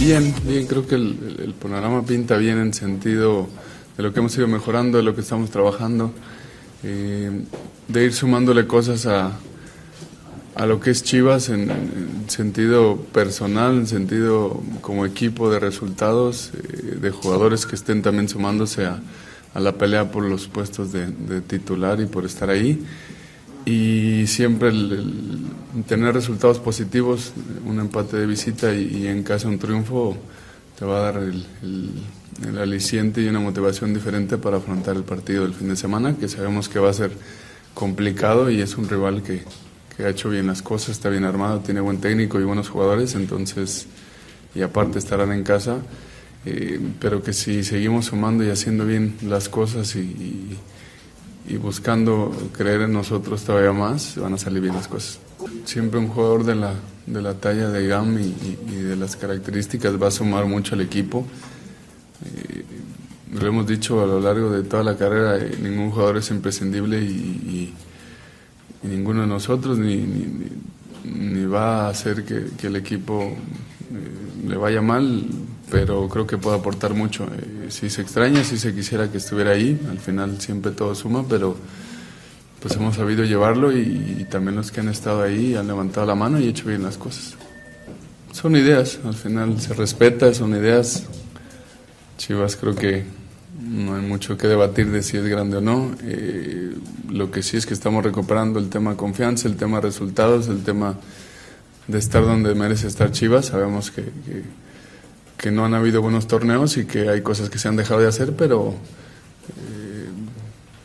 Bien, bien, creo que el, panorama pinta bien en sentido de lo que hemos ido mejorando, de lo que estamos trabajando, eh, de ir sumándole cosas a, a lo que es Chivas en, en sentido personal, en sentido como equipo de resultados, eh, de jugadores que estén también sumándose a, a la pelea por los puestos de, de titular y por estar ahí y siempre el, tener resultados positivos, un empate de visita y, en casa un triunfo, te va a dar el, el, el, aliciente y una motivación diferente para afrontar el partido del fin de semana, que sabemos que va a ser complicado y es un rival que, que ha hecho bien las cosas, está bien armado, tiene buen técnico y buenos jugadores, entonces, y aparte estarán en casa, eh, pero que si seguimos sumando y haciendo bien las cosas y, y y buscando creer en nosotros todavía más, van a salir bien las cosas. Siempre un jugador de la, de la talla de GAM y, y, y de las características va a sumar mucho al equipo. Eh, lo hemos dicho a lo largo de toda la carrera, eh, ningún jugador es imprescindible y, y ninguno de nosotros ni, ni, ni, va a hacer que, que el equipo eh, le vaya mal, pero creo que puede aportar mucho. Eh, si se extraña, si se quisiera que estuviera ahí, al final siempre todo suma, pero pues hemos sabido llevarlo y, y, también los que han estado ahí han levantado la mano y hecho bien las cosas. Son ideas, al final se respeta, son ideas. Chivas creo que no hay mucho que debatir de si es grande o no. Eh, lo que sí es que estamos recuperando el tema confianza, el tema resultados, el tema de estar donde merece estar Chivas. Sabemos que, que que no han habido buenos torneos y que hay cosas que se han dejado de hacer, pero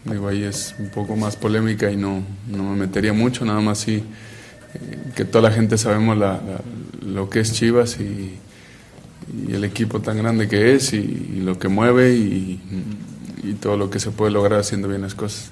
eh, ahí es un poco más polémica y no, no me metería mucho, nada más sí eh, que toda la gente sabemos lo que es Chivas y, el equipo tan grande que es y, y lo que mueve y, y todo lo que se puede lograr haciendo bien las cosas.